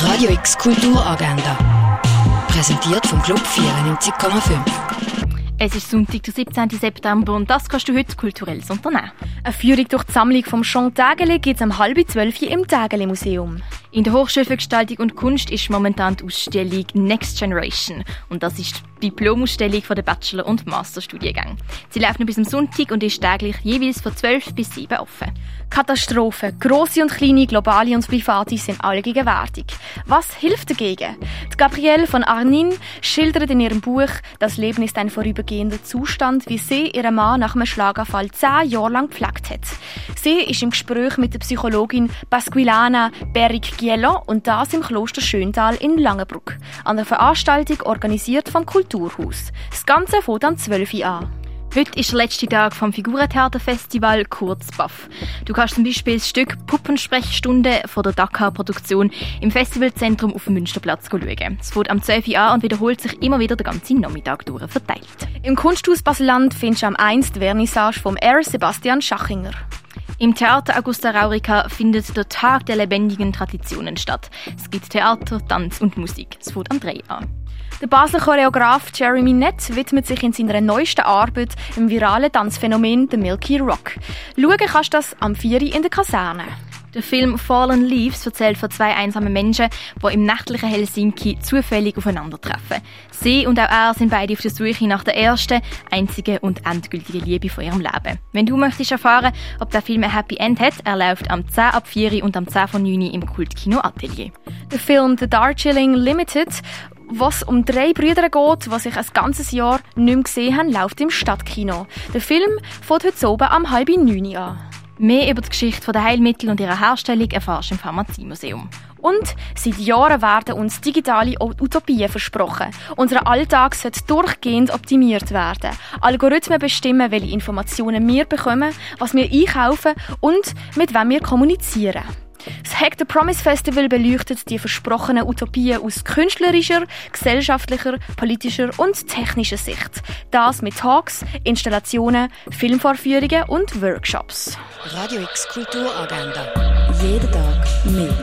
Radio X Kulturagenda. Präsentiert vom Club 94,5. Es ist Sonntag, der 17. September und das kannst du heute kulturell unternehmen. Eine Führung durch die Sammlung vom Jean Tägele gibt es um halb zwölf im Tägele Museum. In der Hochschule für Gestaltung und Kunst ist momentan die Ausstellung Next Generation und das ist die Diplomausstellung der Bachelor- und Masterstudiengänge. Sie läuft noch bis zum Sonntag und ist täglich jeweils von 12 bis 7 offen. Katastrophen, grosse und kleine, globale und private, sind allgegenwärtig. Was hilft dagegen? Die Gabrielle von Arnin schildert in ihrem Buch Das Leben ist ein vorübergehender Zustand, wie sie ihren Mann nach einem Schlaganfall zehn Jahre lang gepflegt hat. Sie ist im Gespräch mit der Psychologin Pasquilana Berrick-Giello und das im Kloster Schöntal in Langenbruck, an einer Veranstaltung organisiert vom Kulturhaus. Das Ganze fängt am 12 Uhr an. Heute ist der letzte Tag vom Figurentheaterfestival kurz BAF. Du kannst zum Beispiel das Stück Puppensprechstunde von der Dakar-Produktion im Festivalzentrum auf dem Münsterplatz schauen. Es fängt am 12 Uhr an und wiederholt sich immer wieder den ganzen Nachmittag durch verteilt. Im Kunsthaus Baseland findest du am 1. die Vernissage vom R. Sebastian Schachinger. Im Theater Augusta Raurica findet der Tag der lebendigen Traditionen statt. Es gibt Theater, Tanz und Musik. Es fängt am 3 an. Der Basler Choreograf Jeremy Nett widmet sich in seiner neuesten Arbeit im viralen Tanzphänomen The Milky Rock. Schauen kannst du das am 4. in der Kaserne. Der Film Fallen Leaves erzählt von zwei einsamen Menschen, die im nächtlichen Helsinki zufällig aufeinandertreffen. Sie und auch er sind beide auf der Suche nach der ersten, einzigen und endgültigen Liebe von ihrem Leben. Wenn du möchtest erfahren, ob der Film ein Happy End hat, er läuft am 10 ab 4 und am 10 von 9 im Kultkino Atelier. Der Film The Darjeeling Limited was um drei Brüder geht, die sich ein ganzes Jahr nicht mehr gesehen haben, läuft im Stadtkino. Der Film fängt heute oben am halb neun an. Mehr über die Geschichte der Heilmittel und ihrer Herstellung erfährst du im Pharmaziemuseum. Und seit Jahren werden uns digitale Utopien versprochen. Unser Alltag sollte durchgehend optimiert werden. Algorithmen bestimmen, welche Informationen wir bekommen, was wir einkaufen und mit wem wir kommunizieren. Hack the Promise Festival beleuchtet die versprochenen Utopien aus künstlerischer, gesellschaftlicher, politischer und technischer Sicht. Das mit Talks, Installationen, Filmvorführungen und Workshops. Radio X Kulturagenda. Jeden Tag mehr.